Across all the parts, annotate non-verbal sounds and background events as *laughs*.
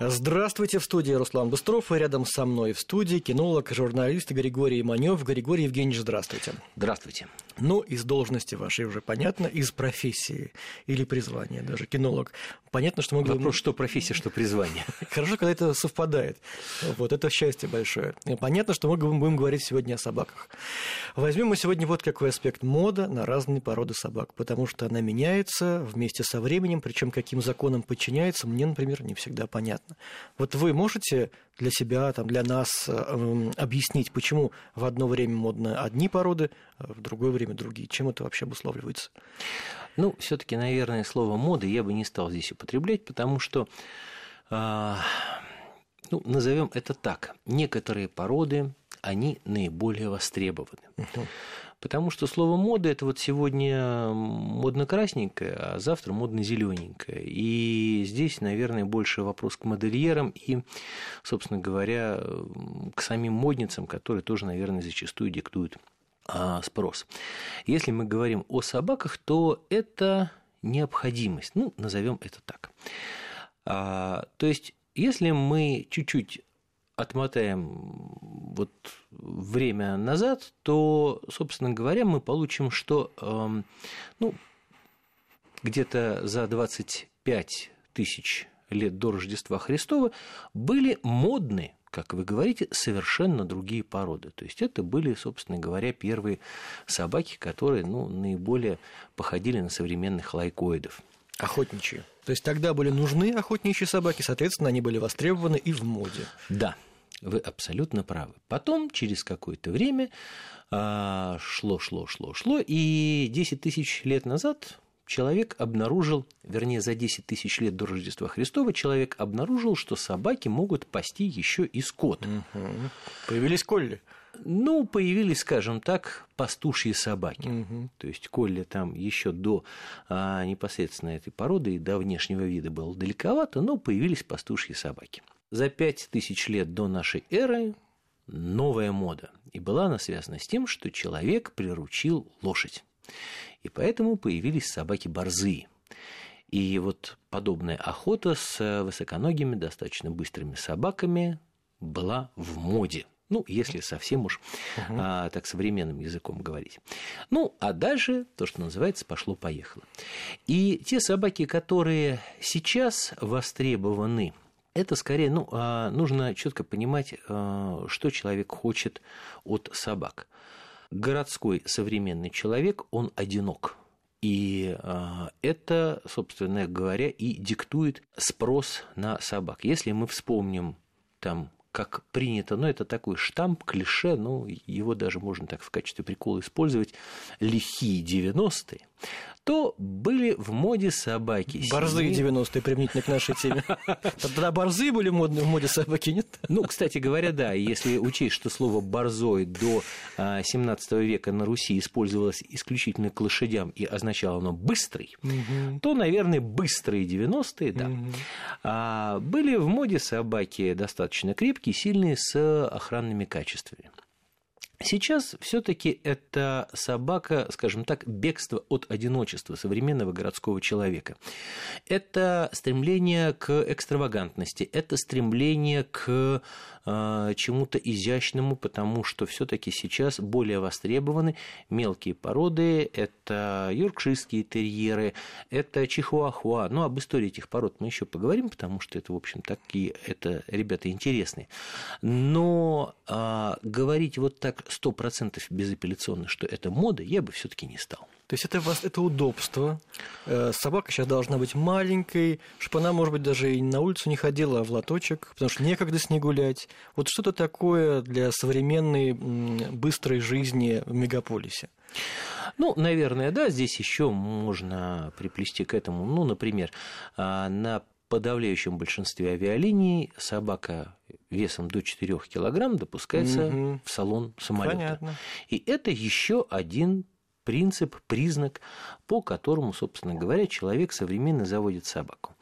Здравствуйте, в студии Руслан Быстров, и рядом со мной в студии кинолог, журналист Григорий Манев. Григорий Евгеньевич, здравствуйте. Здравствуйте. Ну, из должности вашей уже понятно, из профессии или призвания, даже кинолог. Понятно, что мы говорим... Вопрос, что профессия, что призвание. *laughs* Хорошо, когда это совпадает. Вот это счастье большое. Понятно, что мы будем говорить сегодня о собаках. Возьмем мы сегодня вот какой аспект. Мода на разные породы собак, потому что она меняется вместе со временем, причем каким законам подчиняется, мне, например, не всегда понятно. Вот вы можете для себя, там, для нас э, объяснить, почему в одно время модно одни породы, а в другое время другие? Чем это вообще обуславливается? Ну, все-таки, наверное, слово моды я бы не стал здесь употреблять, потому что, э, ну, назовем это так, некоторые породы, они наиболее востребованы. Угу. Потому что слово мода это вот сегодня модно-красненькое, а завтра модно-зелененькое. И здесь, наверное, больше вопрос к модельерам и, собственно говоря, к самим модницам, которые тоже, наверное, зачастую диктуют а, спрос. Если мы говорим о собаках, то это необходимость. Ну, назовем это так. А, то есть, если мы чуть-чуть отмотаем вот время назад, то, собственно говоря, мы получим, что эм, ну, где-то за 25 тысяч лет до Рождества Христова были модны, как вы говорите, совершенно другие породы. То есть это были, собственно говоря, первые собаки, которые ну, наиболее походили на современных лайкоидов. Охотничьи. То есть тогда были нужны охотничьи собаки, соответственно, они были востребованы и в моде. Да, вы абсолютно правы. Потом, через какое-то время, а, шло, шло, шло, шло, и 10 тысяч лет назад человек обнаружил, вернее, за 10 тысяч лет до Рождества Христова человек обнаружил, что собаки могут пасти еще и скот. Угу. Появились колли. Ну, появились, скажем так, пастушьи собаки. Угу. То есть колли там еще до а, непосредственно этой породы и до внешнего вида было далековато, но появились пастушьи собаки. За пять тысяч лет до нашей эры новая мода. И была она связана с тем, что человек приручил лошадь. И поэтому появились собаки-борзые. И вот подобная охота с высоконогими, достаточно быстрыми собаками была в моде. Ну, если совсем уж угу. а, так современным языком говорить. Ну, а дальше то, что называется, пошло-поехало. И те собаки, которые сейчас востребованы это скорее, ну, а, нужно четко понимать, а, что человек хочет от собак. Городской современный человек, он одинок. И а, это, собственно говоря, и диктует спрос на собак. Если мы вспомним там как принято, ну, это такой штамп, клише, ну, его даже можно так в качестве прикола использовать, лихие 90-е, то были в моде собаки. Борзые 90-е применительно к нашей теме. Тогда борзые были модные в моде собаки, нет? Ну, кстати говоря, да, если учесть, что слово «борзой» до 17 а, века на Руси использовалось исключительно к лошадям и означало оно «быстрый», угу. то, наверное, быстрые 90-е, да. Угу. А, были в моде собаки достаточно крепкие, сильные, с охранными качествами. Сейчас все-таки это собака, скажем так, бегство от одиночества современного городского человека. Это стремление к экстравагантности, это стремление к чему-то изящному, потому что все-таки сейчас более востребованы мелкие породы. Это йоркширские терьеры, это чихуахуа. Ну, об истории этих пород мы еще поговорим, потому что это, в общем, такие, это ребята интересные. Но э, говорить вот так сто процентов безапелляционно, что это мода, я бы все-таки не стал. То есть это, это удобство. Э, собака сейчас должна быть маленькой, чтобы она, может быть, даже и на улицу не ходила, а в лоточек, потому что некогда с ней гулять. Вот что-то такое для современной быстрой жизни в мегаполисе. Ну, наверное, да, здесь еще можно приплести к этому, ну, например, а, на подавляющем большинстве авиалиний собака весом до 4 килограмм допускается угу. в салон самолета. Понятно. И это еще один принцип, признак, по которому, собственно говоря, человек современно заводит собаку.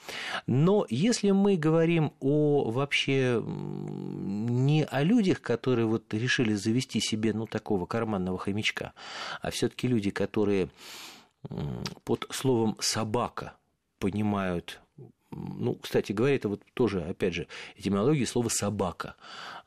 Но если мы говорим о вообще не о людях, которые вот решили завести себе ну такого карманного хомячка, а все-таки люди, которые под словом собака понимают ну, кстати говоря, это вот тоже, опять же, этимология слова «собака».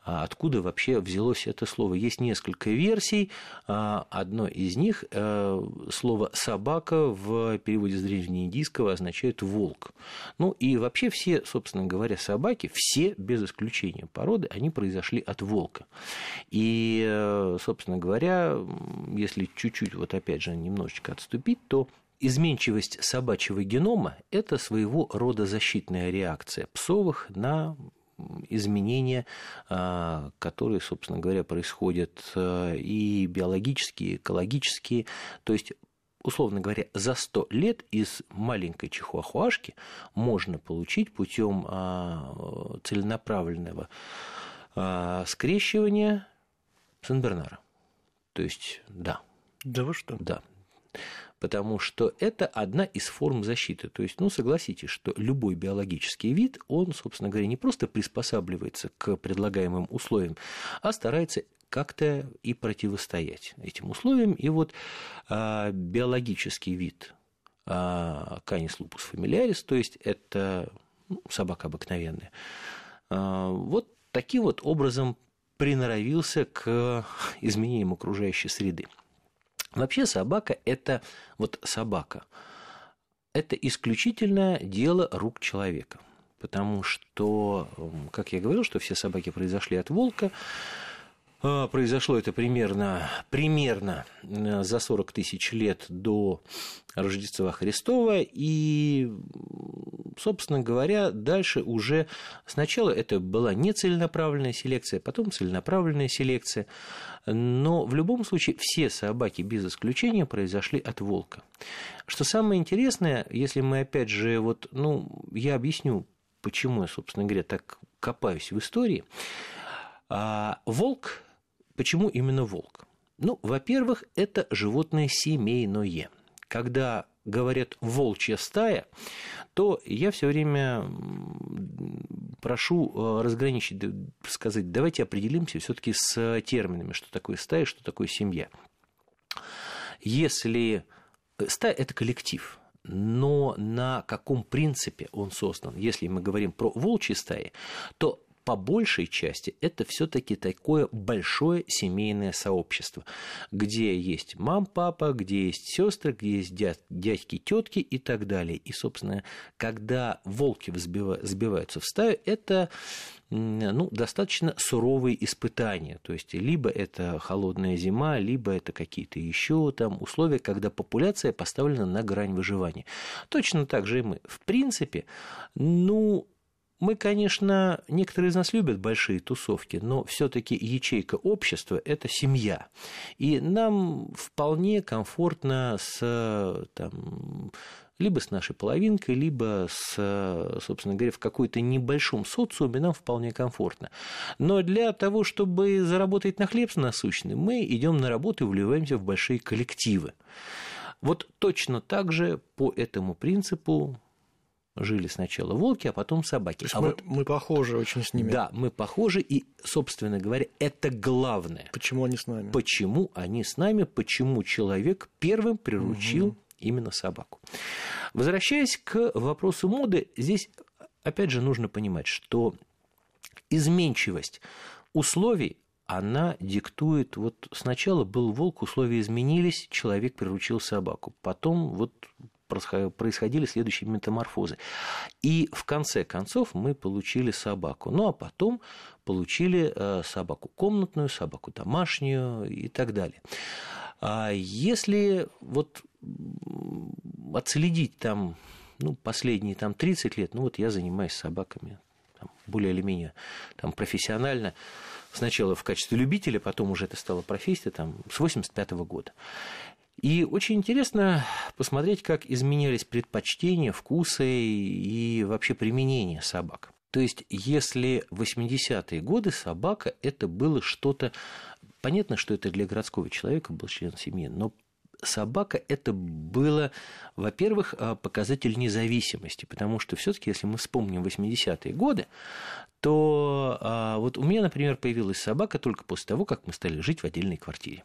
А откуда вообще взялось это слово? Есть несколько версий. А, одно из них э, слово «собака» в переводе с древнеиндийского означает «волк». Ну и вообще все, собственно говоря, собаки, все без исключения породы, они произошли от волка. И, э, собственно говоря, если чуть-чуть, вот опять же, немножечко отступить, то изменчивость собачьего генома – это своего рода защитная реакция псовых на изменения, а, которые, собственно говоря, происходят а, и биологические, и экологические. То есть условно говоря, за 100 лет из маленькой чихуахуашки можно получить путем а, целенаправленного скрещивания Сенбернара. То есть, да. Да вы что? Да потому что это одна из форм защиты. То есть, ну, согласитесь, что любой биологический вид, он, собственно говоря, не просто приспосабливается к предлагаемым условиям, а старается как-то и противостоять этим условиям. И вот а, биологический вид а, Canis lupus familiaris, то есть это ну, собака обыкновенная, а, вот таким вот образом приноровился к изменениям окружающей среды. Вообще собака – это вот собака. Это исключительно дело рук человека. Потому что, как я говорил, что все собаки произошли от волка, Произошло это примерно, примерно э, за 40 тысяч лет до Рождества Христова. И, собственно говоря, дальше уже сначала это была нецеленаправленная селекция, потом целенаправленная селекция. Но в любом случае все собаки без исключения произошли от волка. Что самое интересное, если мы опять же, вот, ну, я объясню, почему я, собственно говоря, так копаюсь в истории. А, волк Почему именно волк? Ну, во-первых, это животное семейное. Когда говорят волчья стая, то я все время прошу э, разграничить, сказать, давайте определимся все-таки с терминами, что такое стая, что такое семья. Если э, стая это коллектив, но на каком принципе он создан? Если мы говорим про волчьи стаи, то по большей части это все-таки такое большое семейное сообщество, где есть мам, папа, где есть сестры, где есть дядь, дядьки, тетки и так далее. И, собственно, когда волки сбиваются в стаю, это ну, достаточно суровые испытания. То есть, либо это холодная зима, либо это какие-то еще там условия, когда популяция поставлена на грань выживания. Точно так же и мы. В принципе, ну, мы, конечно, некоторые из нас любят большие тусовки, но все-таки ячейка общества – это семья. И нам вполне комфортно с там, либо с нашей половинкой, либо с, собственно говоря, в какой-то небольшом социуме нам вполне комфортно. Но для того, чтобы заработать на хлеб насущный, мы идем на работу и вливаемся в большие коллективы. Вот точно так же по этому принципу жили сначала волки, а потом собаки. а мы, вот, мы похожи очень с ними. Да, мы похожи, и, собственно говоря, это главное. Почему они с нами? Почему они с нами, почему человек первым приручил угу. именно собаку. Возвращаясь к вопросу моды, здесь, опять же, нужно понимать, что изменчивость условий она диктует, вот сначала был волк, условия изменились, человек приручил собаку, потом вот происходили следующие метаморфозы. И в конце концов мы получили собаку. Ну а потом получили э, собаку комнатную, собаку домашнюю и так далее. А если вот отследить там ну, последние там, 30 лет, ну вот я занимаюсь собаками там, более или менее там, профессионально, сначала в качестве любителя, потом уже это стало профессией там, с 85 -го года. И очень интересно посмотреть, как изменялись предпочтения, вкусы и вообще применение собак. То есть, если в 80-е годы собака это было что-то... Понятно, что это для городского человека был член семьи, но собака это было, во-первых, а, показатель независимости, потому что все-таки, если мы вспомним 80-е годы, то а, вот у меня, например, появилась собака только после того, как мы стали жить в отдельной квартире.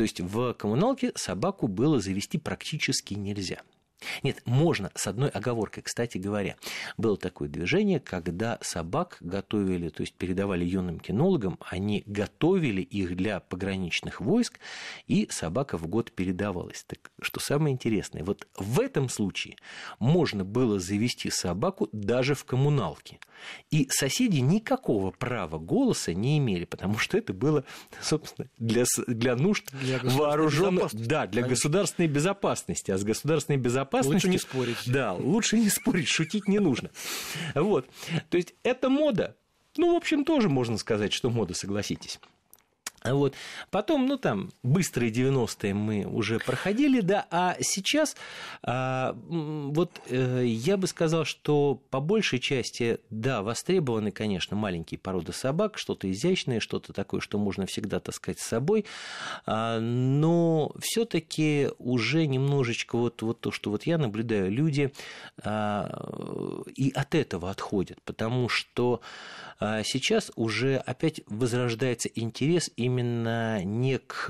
То есть в коммуналке собаку было завести практически нельзя. Нет, можно, с одной оговоркой. Кстати говоря, было такое движение, когда собак готовили, то есть передавали юным кинологам, они готовили их для пограничных войск, и собака в год передавалась. Так что самое интересное, вот в этом случае можно было завести собаку даже в коммуналке. И соседи никакого права голоса не имели, потому что это было, собственно, для, для нужд вооруженных... Да, для Конечно. государственной безопасности. А с государственной безопасностью безопасности. Лучше не спорить. Да, лучше не спорить, шутить не нужно. Вот. То есть это мода. Ну, в общем, тоже можно сказать, что мода, согласитесь. Вот. Потом, ну там, быстрые 90-е мы уже проходили, да, а сейчас а, вот э, я бы сказал, что по большей части, да, востребованы, конечно, маленькие породы собак, что-то изящное, что-то такое, что можно всегда таскать с собой, а, но все таки уже немножечко вот, вот то, что вот я наблюдаю, люди а, и от этого отходят, потому что сейчас уже опять возрождается интерес и именно не к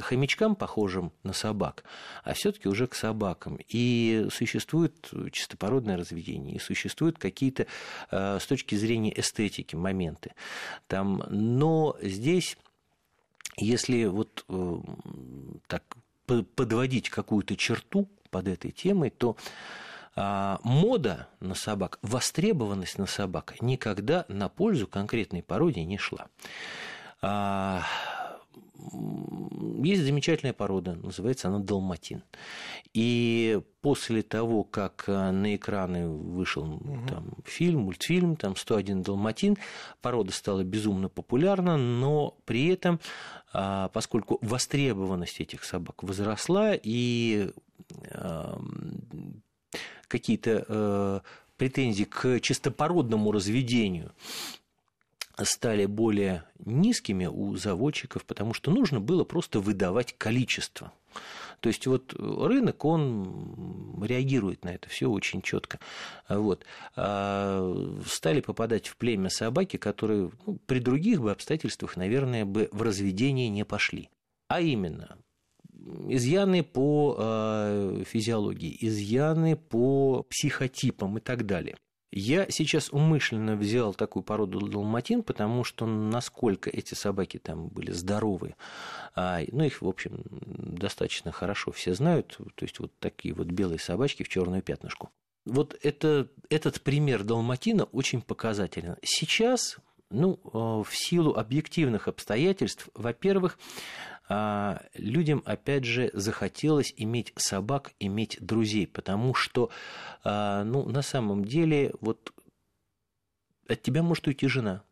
хомячкам, похожим на собак, а все-таки уже к собакам. И существует чистопородное разведение, и существуют какие-то э, с точки зрения эстетики моменты. Там, но здесь, если вот э, так подводить какую-то черту под этой темой, то а, мода на собак, востребованность на собак никогда на пользу конкретной породе не шла. А, есть замечательная порода, называется она долматин. И после того, как э, на экраны вышел угу. там, фильм, мультфильм, там 101 далматин, порода стала безумно популярна, но при этом, а, поскольку востребованность этих собак возросла и какие-то э, претензии к чистопородному разведению стали более низкими у заводчиков, потому что нужно было просто выдавать количество. То есть вот рынок, он реагирует на это все очень четко. Вот. А стали попадать в племя собаки, которые ну, при других бы обстоятельствах, наверное, бы в разведение не пошли. А именно, изъяны по э, физиологии, изъяны по психотипам и так далее. Я сейчас умышленно взял такую породу далматин, потому что насколько эти собаки там были здоровые, а, ну, их, в общем, достаточно хорошо все знают, то есть вот такие вот белые собачки в черную пятнышку. Вот это, этот пример далматина очень показателен. Сейчас, ну, э, в силу объективных обстоятельств, во-первых, а, людям, опять же, захотелось иметь собак, иметь друзей, потому что, а, ну, на самом деле, вот от тебя может уйти жена,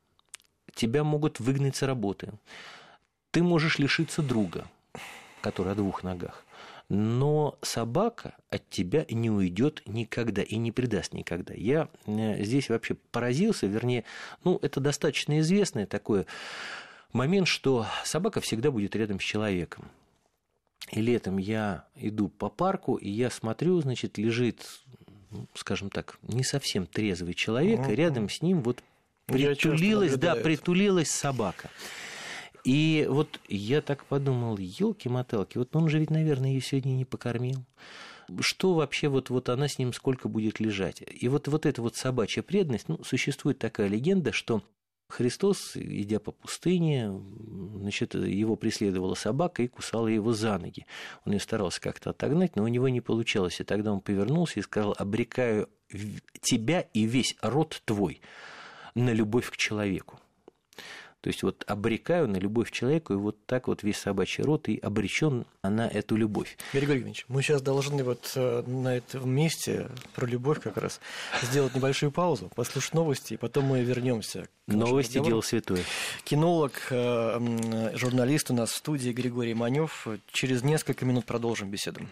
тебя могут выгнать с работы, ты можешь лишиться друга, который о двух ногах. Но собака от тебя не уйдет никогда и не предаст никогда. Я э, здесь вообще поразился, вернее, ну, это достаточно известное такое момент, что собака всегда будет рядом с человеком. И летом я иду по парку, и я смотрю, значит, лежит, ну, скажем так, не совсем трезвый человек, угу. и рядом с ним вот притулилась, да, притулилась собака. И вот я так подумал, елки-моталки, вот он же ведь, наверное, ее сегодня не покормил. Что вообще вот, вот она с ним сколько будет лежать? И вот, вот эта вот собачья преданность, ну, существует такая легенда, что Христос, идя по пустыне, значит, его преследовала собака и кусала его за ноги. Он ее старался как-то отогнать, но у него не получалось. И тогда он повернулся и сказал, обрекаю тебя и весь род твой на любовь к человеку. То есть вот обрекаю на любовь человеку, и вот так вот весь собачий род и обречен на эту любовь. Григорий Евгеньевич, мы сейчас должны вот э, на этом месте про любовь как раз сделать небольшую паузу, послушать новости, и потом мы вернемся. Новости – дело святое. Кинолог, э, журналист у нас в студии Григорий Манев. Через несколько минут продолжим беседу.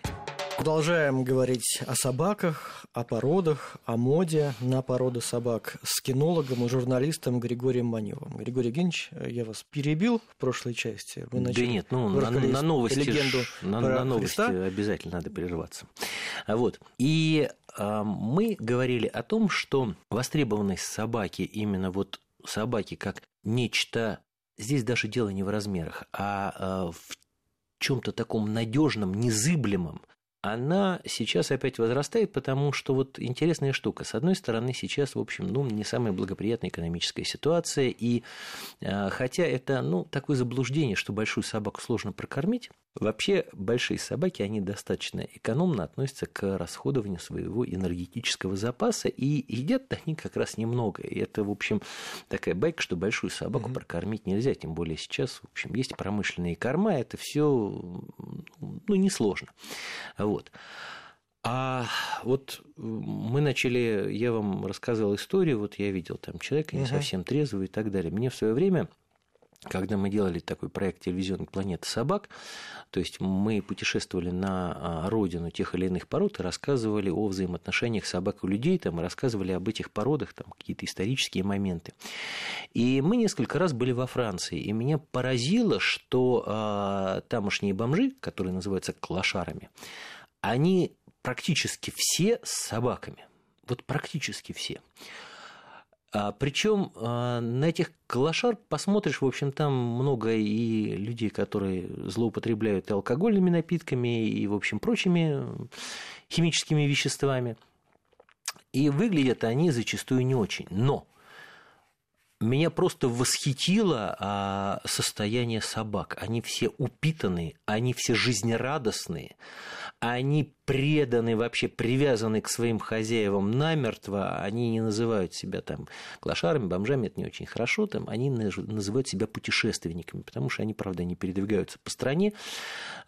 Продолжаем говорить о собаках, о породах, о моде на породы собак с кинологом и журналистом Григорием Маневым. Григорий Евгеньевич, я вас перебил в прошлой части. Вы начали, да нет, ну на, на новости, легенду ж, на, на новости обязательно надо прерываться. Вот. И э, мы говорили о том, что востребованность собаки, именно вот собаки как нечто Здесь даже дело не в размерах, а в чем-то таком надежном, незыблемом, она сейчас опять возрастает, потому что вот интересная штука. С одной стороны, сейчас, в общем, ну, не самая благоприятная экономическая ситуация, и э, хотя это, ну, такое заблуждение, что большую собаку сложно прокормить, вообще большие собаки, они достаточно экономно относятся к расходованию своего энергетического запаса, и едят они как раз немного. И это, в общем, такая байка, что большую собаку mm-hmm. прокормить нельзя, тем более сейчас, в общем, есть промышленные корма, это все, ну, несложно. Вот. А вот мы начали, я вам рассказывал историю, вот я видел там человека не совсем трезвого и так далее. Мне в свое время когда мы делали такой проект «Телевизионная планета собак», то есть мы путешествовали на а, родину тех или иных пород и рассказывали о взаимоотношениях собак и людей, там, и рассказывали об этих породах, там, какие-то исторические моменты. И мы несколько раз были во Франции, и меня поразило, что а, тамошние бомжи, которые называются клошарами, они практически все с собаками. Вот практически все. А, Причем а, на этих калашар посмотришь, в общем, там много и людей, которые злоупотребляют и алкогольными напитками, и, в общем, прочими химическими веществами. И выглядят они зачастую не очень. Но меня просто восхитило а, состояние собак. Они все упитанные, они все жизнерадостные, они преданы, вообще привязаны к своим хозяевам намертво, они не называют себя там клошарами, бомжами, это не очень хорошо, там, они называют себя путешественниками, потому что они, правда, не передвигаются по стране.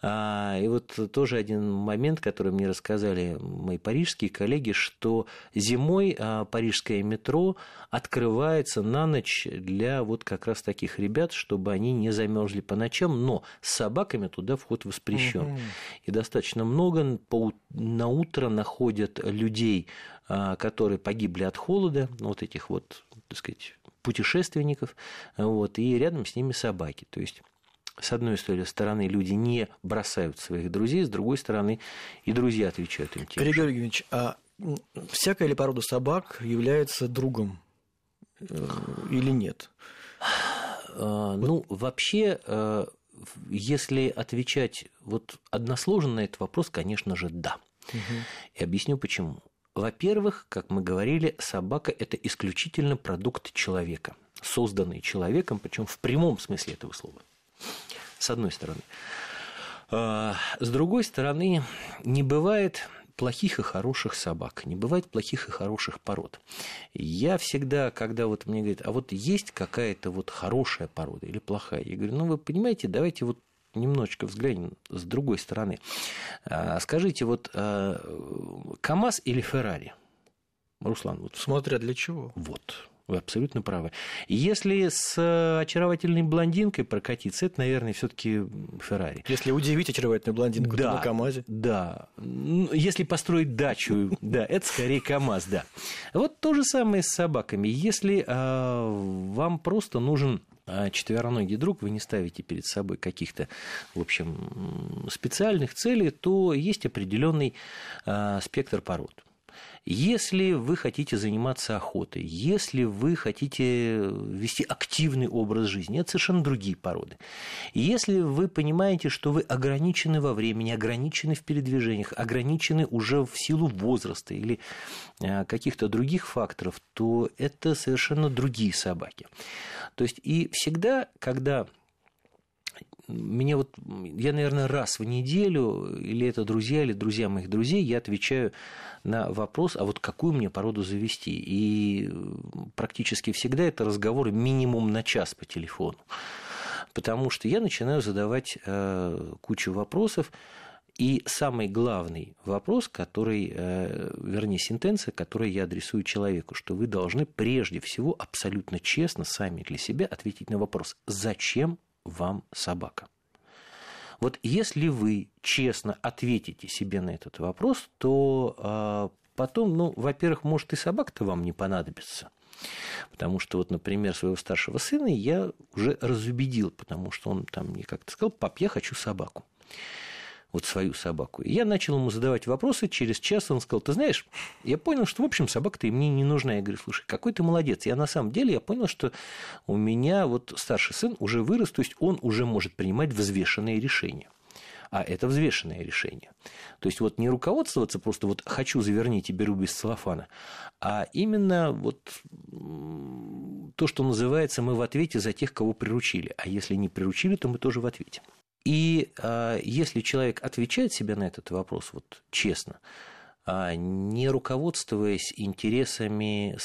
А, и вот тоже один момент, который мне рассказали мои парижские коллеги, что зимой а, парижское метро открывается на ночь для вот как раз таких ребят, чтобы они не замерзли по ночам, но с собаками туда вход воспрещен. Угу. И достаточно много по на утро находят людей, а, которые погибли от холода, вот этих вот, так сказать, путешественников, вот, и рядом с ними собаки. То есть с одной стороны, люди не бросают своих друзей, с другой стороны, и друзья отвечают им тем Григорий Евгеньевич, а всякая ли порода собак является другом э, или нет? А, ну, вообще, э, если отвечать вот односложно на этот вопрос, конечно же, да. Угу. И объясню почему. Во-первых, как мы говорили, собака – это исключительно продукт человека, созданный человеком, причем в прямом смысле этого слова. С одной стороны. А, с другой стороны, не бывает плохих и хороших собак, не бывает плохих и хороших пород. Я всегда, когда вот мне говорят, а вот есть какая-то вот хорошая порода или плохая, я говорю, ну вы понимаете, давайте вот немножечко взглянем с другой стороны. А, скажите, вот а, КАМАЗ или Феррари? Руслан, вот смотря для чего. Вот. Вы абсолютно правы. Если с э, очаровательной блондинкой прокатиться, это, наверное, все-таки Феррари. Если удивить очаровательную блондинку, да, то на КАМАЗе. Да. Если построить дачу, *laughs* да, это скорее КАМАЗ, да. Вот то же самое с собаками. Если а, вам просто нужен а четвероногий друг, вы не ставите перед собой каких-то, в общем, специальных целей, то есть определенный а, спектр пород. Если вы хотите заниматься охотой, если вы хотите вести активный образ жизни, это совершенно другие породы. Если вы понимаете, что вы ограничены во времени, ограничены в передвижениях, ограничены уже в силу возраста или а, каких-то других факторов, то это совершенно другие собаки. То есть и всегда, когда мне вот, я, наверное, раз в неделю, или это друзья, или друзья моих друзей, я отвечаю на вопрос, а вот какую мне породу завести. И практически всегда это разговоры минимум на час по телефону. Потому что я начинаю задавать э, кучу вопросов, и самый главный вопрос, который, э, вернее, сентенция, которую я адресую человеку, что вы должны прежде всего абсолютно честно сами для себя ответить на вопрос, зачем вам собака? Вот если вы честно ответите себе на этот вопрос, то а, потом, ну, во-первых, может и собака-то вам не понадобится. Потому что вот, например, своего старшего сына я уже разубедил, потому что он там мне как-то сказал, пап, я хочу собаку вот свою собаку. И я начал ему задавать вопросы, через час он сказал, ты знаешь, я понял, что, в общем, собака-то мне не нужна. Я говорю, слушай, какой ты молодец. Я на самом деле, я понял, что у меня вот старший сын уже вырос, то есть он уже может принимать взвешенные решения. а это взвешенное решение. То есть вот не руководствоваться просто вот хочу заверните, беру без целлофана, а именно вот то, что называется мы в ответе за тех, кого приручили. А если не приручили, то мы тоже в ответе. И а, если человек отвечает себе на этот вопрос вот честно, а, не руководствуясь интересами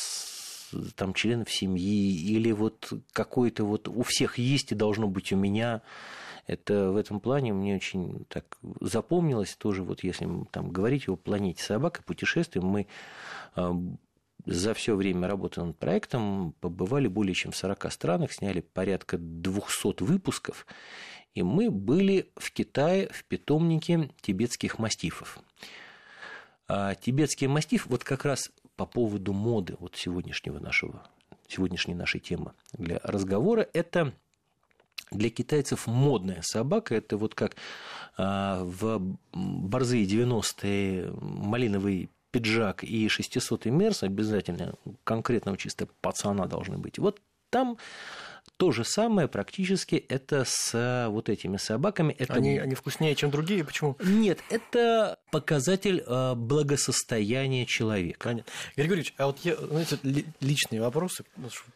там, членов семьи или вот какой-то вот у всех есть и должно быть у меня, это в этом плане мне очень так запомнилось тоже, вот если там говорить о планете собак и путешествиям, мы а, за все время работы над проектом побывали более чем в 40 странах, сняли порядка 200 выпусков, и мы были в Китае в питомнике тибетских мастифов. А тибетский мастиф, вот как раз по поводу моды вот сегодняшнего нашего, сегодняшней нашей темы для разговора, это для китайцев модная собака. Это вот как а, в борзые 90-е малиновый пиджак и 600-й мерс обязательно конкретного чисто пацана должны быть. Вот там то же самое практически это с вот этими собаками. Это... Они, они вкуснее, чем другие? Почему? Нет, это показатель а, благосостояния человека. Понятно. Григорьевич, а вот я, знаете, личные вопросы,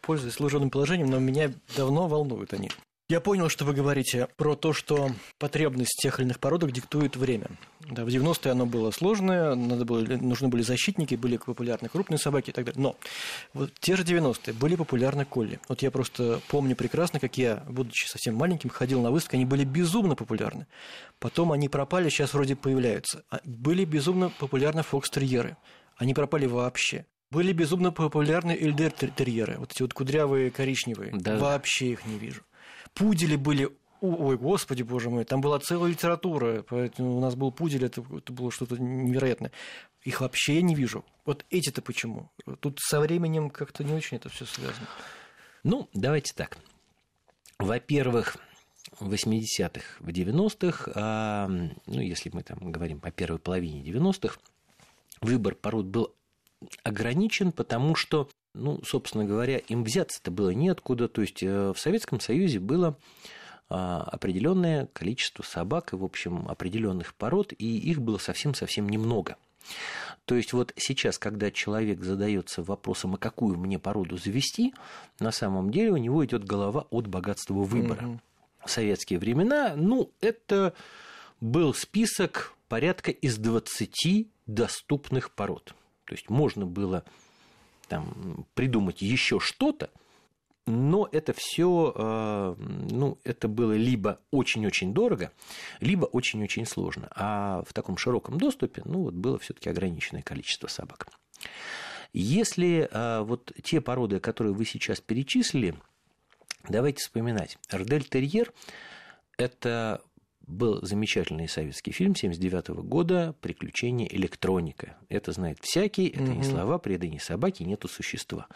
пользуясь служебным положением, но меня давно волнуют они. Я понял, что вы говорите про то, что потребность тех или иных породок диктует время. Да, в 90-е оно было сложное, надо было, нужны были защитники, были популярны крупные собаки и так далее. Но вот те же 90-е были популярны колли. Вот я просто помню прекрасно, как я, будучи совсем маленьким, ходил на выставки, они были безумно популярны. Потом они пропали, сейчас вроде появляются. А были безумно популярны фокстерьеры. Они пропали вообще. Были безумно популярны эльдер-терьеры, вот эти вот кудрявые коричневые. Да. Вообще их не вижу пудели были Ой, господи, боже мой, там была целая литература, поэтому у нас был пудель, это, это было что-то невероятное. Их вообще я не вижу. Вот эти-то почему? Тут со временем как-то не очень это все связано. Ну, давайте так. Во-первых, в 80-х, в 90-х, а, ну, если мы там говорим по первой половине 90-х, выбор пород был ограничен, потому что ну, собственно говоря, им взяться-то было неоткуда. То есть э, в Советском Союзе было а, определенное количество собак, и, в общем, определенных пород, и их было совсем-совсем немного. То есть вот сейчас, когда человек задается вопросом, а какую мне породу завести, на самом деле у него идет голова от богатства выбора. Угу. В советские времена, ну, это был список порядка из 20 доступных пород. То есть можно было там, придумать еще что-то, но это все, э, ну, это было либо очень-очень дорого, либо очень-очень сложно. А в таком широком доступе, ну, вот было все-таки ограниченное количество собак. Если э, вот те породы, которые вы сейчас перечислили, давайте вспоминать. Эрдель-терьер – это был замечательный советский фильм 1979 года «Приключения электроника». Это знает всякий, это угу. не слова, преда не собаки, нету существа.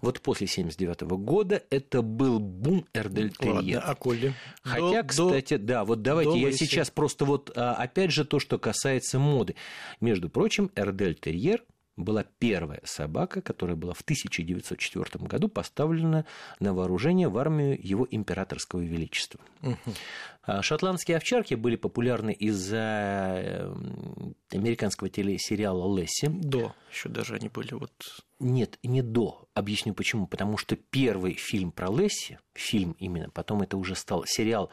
Вот после 1979 года это был бум Эрдельтерьер. Ладно, а Колли? Хотя, до, кстати, до, да, вот давайте я сейчас просто вот, а, опять же, то, что касается моды. Между прочим, Эрдельтерьер была первая собака, которая была в 1904 году поставлена на вооружение в армию его императорского величества. Угу. Шотландские овчарки были популярны из-за эм, американского телесериала Лесси. До, еще даже они были вот. Нет, не до. Объясню почему. Потому что первый фильм про Лесси, фильм именно, потом это уже стал сериал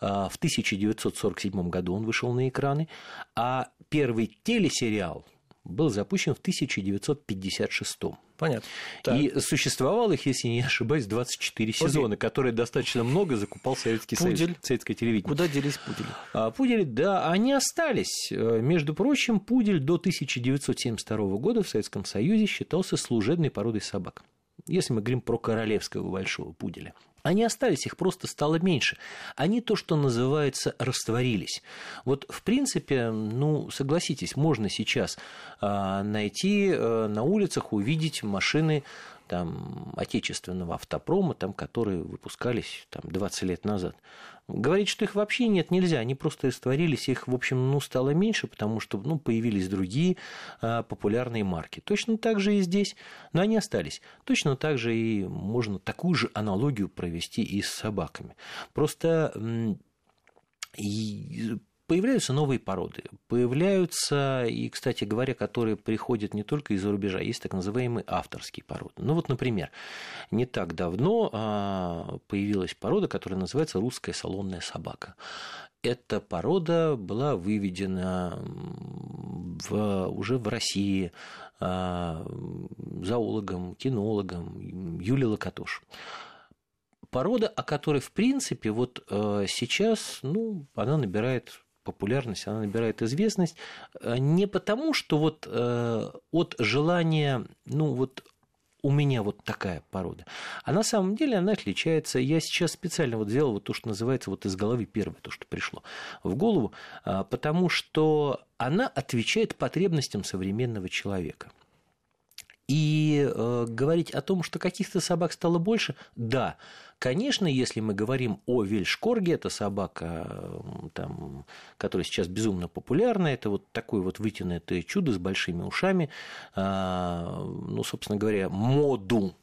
а, в 1947 году он вышел на экраны, а первый телесериал был запущен в 1956 Понятно. Так. И существовало их, если не ошибаюсь, 24 пудели. сезона, которые достаточно много закупал Советский Пудель. Союз, советское телевидение. Куда делись пудели? А, пудели, да, они остались. Э, между прочим, пудель до 1972 года в Советском Союзе считался служебной породой собак. Если мы говорим про королевского большого пуделя. Они остались, их просто стало меньше. Они то, что называется, растворились. Вот, в принципе, ну, согласитесь, можно сейчас а, найти а, на улицах, увидеть машины там, отечественного автопрома, там, которые выпускались там, 20 лет назад. Говорить, что их вообще нет, нельзя. Они просто растворились, их, в общем, ну, стало меньше, потому что ну, появились другие а, популярные марки. Точно так же и здесь, но они остались. Точно так же и можно такую же аналогию провести и с собаками. Просто и появляются новые породы. Появляются, и, кстати говоря, которые приходят не только из-за рубежа, есть так называемые авторские породы. Ну вот, например, не так давно а, появилась порода, которая называется русская салонная собака. Эта порода была выведена в, уже в России а, зоологом, кинологом Юлией Локотош порода, о которой, в принципе, вот э, сейчас, ну, она набирает популярность, она набирает известность э, не потому, что вот э, от желания, ну вот у меня вот такая порода. А на самом деле она отличается. Я сейчас специально вот сделал вот то, что называется вот из головы первое, то, что пришло в голову, э, потому что она отвечает потребностям современного человека. И э, говорить о том, что каких-то собак стало больше, да, конечно, если мы говорим о вельшкорге, это собака, там, которая сейчас безумно популярна, это вот такое вот вытянутое чудо с большими ушами, э, ну, собственно говоря, моду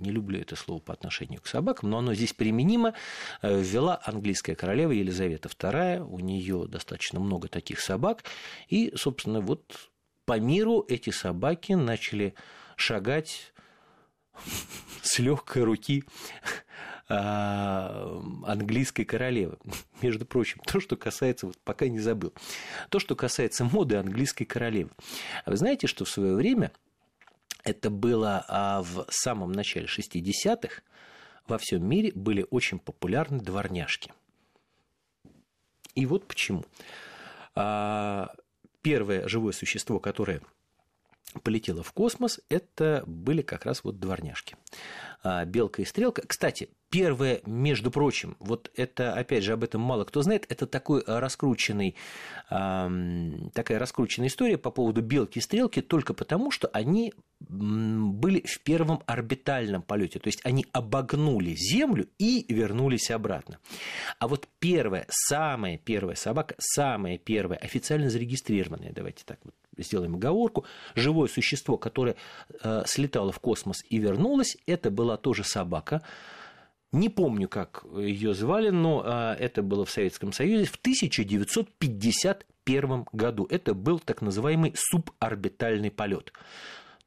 не люблю это слово по отношению к собакам, но оно здесь применимо, э, ввела английская королева Елизавета II, у нее достаточно много таких собак, и, собственно, вот по миру эти собаки начали шагать с легкой руки а, английской королевы. Между прочим, то, что касается, вот пока не забыл, то, что касается моды английской королевы. Вы знаете, что в свое время это было а, в самом начале 60-х, во всем мире были очень популярны дворняжки. И вот почему. А, первое живое существо, которое полетела в космос, это были как раз вот дворняжки. А, белка и стрелка. Кстати, первое, между прочим, вот это, опять же, об этом мало кто знает, это такой раскрученный, такая раскрученная история по поводу белки и стрелки только потому, что они были в первом орбитальном полете, то есть они обогнули Землю и вернулись обратно. А вот первая, самая первая собака, самая первая официально зарегистрированная, давайте так вот сделаем оговорку, живое существо, которое э, слетало в космос и вернулось, это была тоже собака. Не помню, как ее звали, но э, это было в Советском Союзе в 1951 году. Это был так называемый суборбитальный полет.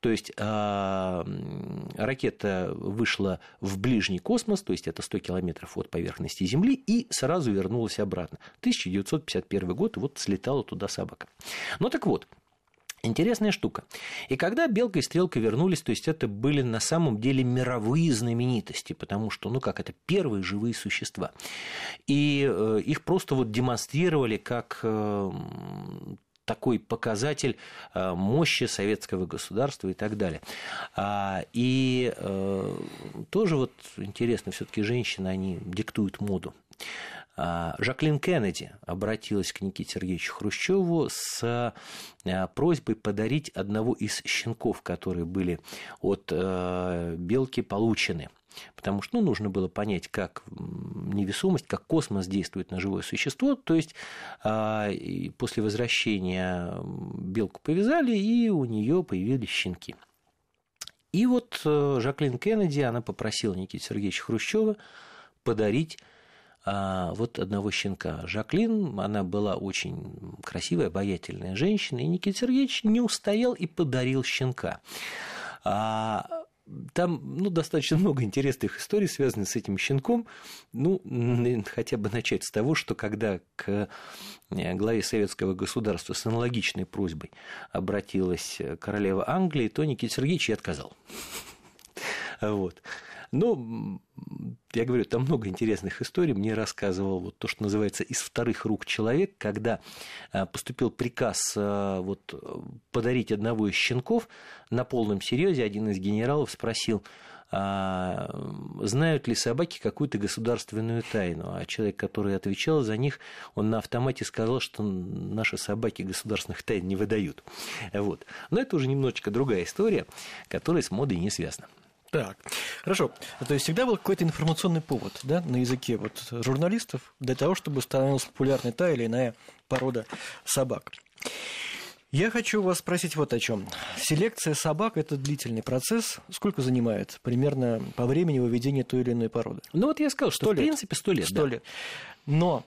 То есть э, ракета вышла в ближний космос, то есть это 100 километров от поверхности Земли, и сразу вернулась обратно. 1951 год, и вот слетала туда собака. Ну так вот, Интересная штука. И когда Белка и Стрелка вернулись, то есть это были на самом деле мировые знаменитости, потому что, ну как, это первые живые существа. И э, их просто вот демонстрировали как э, такой показатель э, мощи советского государства и так далее. А, и тоже вот интересно, все-таки женщины, они диктуют моду. А, Жаклин Кеннеди обратилась к Никите Сергеевичу Хрущеву с а, просьбой подарить одного из щенков, которые были от э, белки получены. Потому что ну, нужно было понять, как невесомость, как космос действует на живое существо. То есть а, после возвращения белку повязали, и у нее появились щенки. И вот э, Жаклин Кеннеди, она попросила Никита Сергеевича Хрущева подарить а, вот одного щенка. Жаклин, она была очень красивая, обаятельная женщина, и Никита Сергеевич не устоял и подарил щенка. А, там ну, достаточно много интересных историй, связанных с этим щенком. Ну, хотя бы начать с того, что когда к э, главе советского государства с аналогичной просьбой обратилась королева Англии, то Никита Сергеевич и отказал. *laughs* Вот. Но, я говорю, там много интересных историй. Мне рассказывал вот то, что называется из вторых рук человек, когда а, поступил приказ а, вот, подарить одного из щенков на полном серьезе, один из генералов спросил, а, знают ли собаки какую-то государственную тайну. А человек, который отвечал за них, он на автомате сказал, что наши собаки государственных тайн не выдают. Вот. Но это уже немножечко другая история, которая с модой не связана. Так, хорошо. То есть всегда был какой-то информационный повод да, на языке вот, журналистов для того, чтобы становилась популярной та или иная порода собак. Я хочу вас спросить вот о чем. Селекция собак – это длительный процесс. Сколько занимает примерно по времени выведения той или иной породы? Ну вот я сказал, что 100 в лет. принципе сто лет. 100 да. лет. Но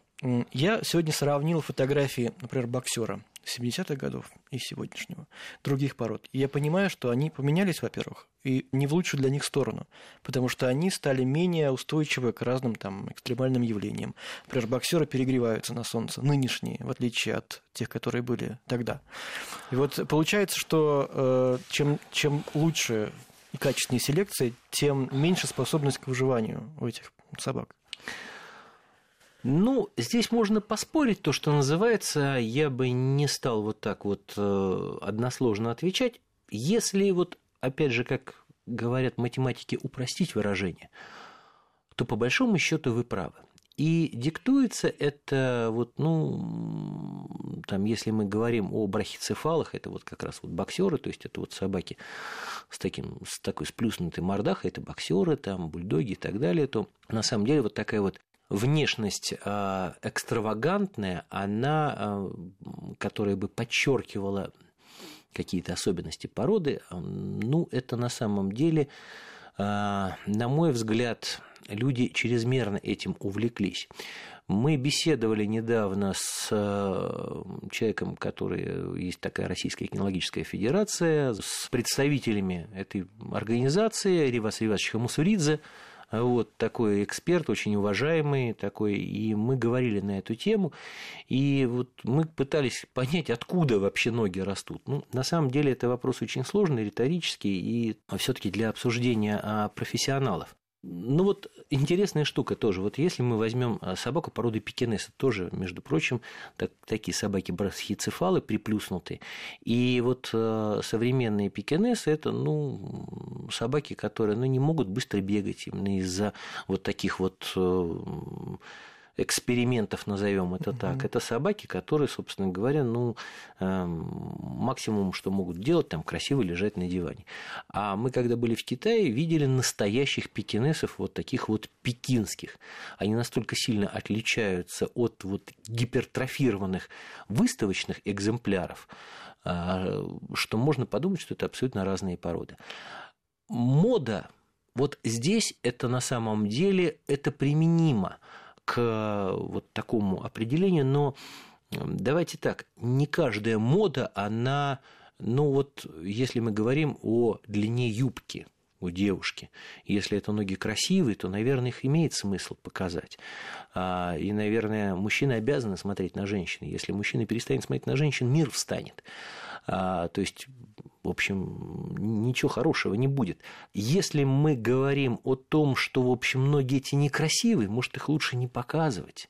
Я сегодня сравнил фотографии, например, боксера 70-х годов и сегодняшнего, других пород. И я понимаю, что они поменялись, во-первых, и не в лучшую для них сторону, потому что они стали менее устойчивы к разным там экстремальным явлениям. Например, боксеры перегреваются на солнце, нынешние, в отличие от тех, которые были тогда. И вот получается, что э, чем, чем лучше и качественнее селекция, тем меньше способность к выживанию у этих собак. Ну, здесь можно поспорить, то, что называется, я бы не стал вот так вот э, односложно отвечать, если вот, опять же, как говорят математики, упростить выражение, то по большому счету вы правы. И диктуется это вот, ну, там, если мы говорим о брахицефалах, это вот как раз вот боксеры, то есть это вот собаки с, таким, с такой сплюснутой мордахой, это боксеры, там, бульдоги и так далее, то на самом деле вот такая вот внешность а, экстравагантная, она, а, которая бы подчеркивала какие-то особенности породы, а, ну, это на самом деле, на мой взгляд, люди чрезмерно этим увлеклись. Мы беседовали недавно с человеком, который есть такая Российская кинологическая федерация, с представителями этой организации, Ривас Ривасович Хамусуридзе, вот такой эксперт, очень уважаемый такой, и мы говорили на эту тему, и вот мы пытались понять, откуда вообще ноги растут. Ну, на самом деле это вопрос очень сложный, риторический, и все-таки для обсуждения профессионалов. Ну вот интересная штука тоже. Вот если мы возьмем а, собаку породы пекинеса, тоже, между прочим, так, такие собаки брахицефалы приплюснутые. И вот э, современные пекинесы это ну, собаки, которые ну, не могут быстро бегать именно из-за вот таких вот э, экспериментов, назовем это так. Это собаки, которые, собственно говоря, ну, эм, максимум, что могут делать, там красиво лежать на диване. А мы, когда были в Китае, видели настоящих пекинесов, вот таких вот пекинских. Они настолько сильно отличаются от вот гипертрофированных выставочных экземпляров, а, что можно подумать, что это абсолютно разные породы. Мода вот здесь это на самом деле это применимо к вот такому определению, но давайте так, не каждая мода, она, ну вот, если мы говорим о длине юбки, у девушки. Если это ноги красивые, то, наверное, их имеет смысл показать. А, и, наверное, мужчины обязаны смотреть на женщин. Если мужчина перестанет смотреть на женщин, мир встанет. А, то есть в общем, ничего хорошего не будет. Если мы говорим о том, что, в общем, ноги эти некрасивые, может, их лучше не показывать.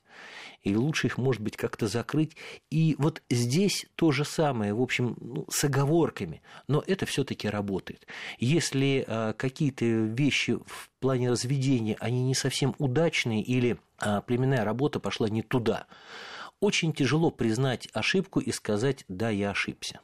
И лучше их, может быть, как-то закрыть. И вот здесь то же самое, в общем, ну, с оговорками. Но это все-таки работает. Если а, какие-то вещи в плане разведения, они не совсем удачные или а, племенная работа пошла не туда, очень тяжело признать ошибку и сказать «да, я ошибся».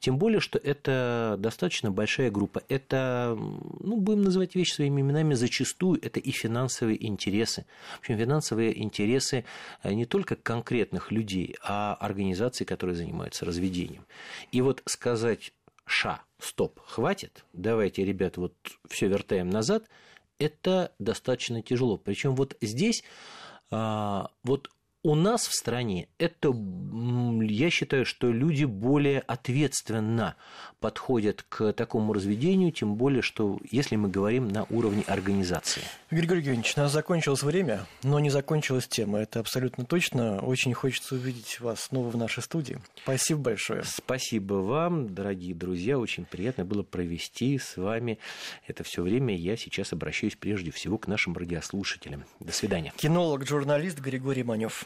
Тем более, что это достаточно большая группа. Это, ну, будем называть вещи своими именами, зачастую это и финансовые интересы. В общем, финансовые интересы э, не только конкретных людей, а организаций, которые занимаются разведением. И вот сказать «ша», «стоп», «хватит», давайте, ребят, вот все вертаем назад, это достаточно тяжело. Причем вот здесь а, вот у нас в стране это, я считаю, что люди более ответственно подходят к такому разведению, тем более, что если мы говорим на уровне организации. Григорий Евгеньевич, у нас закончилось время, но не закончилась тема. Это абсолютно точно. Очень хочется увидеть вас снова в нашей студии. Спасибо большое. Спасибо вам, дорогие друзья. Очень приятно было провести с вами это все время. Я сейчас обращаюсь прежде всего к нашим радиослушателям. До свидания. Кинолог, журналист Григорий Манев.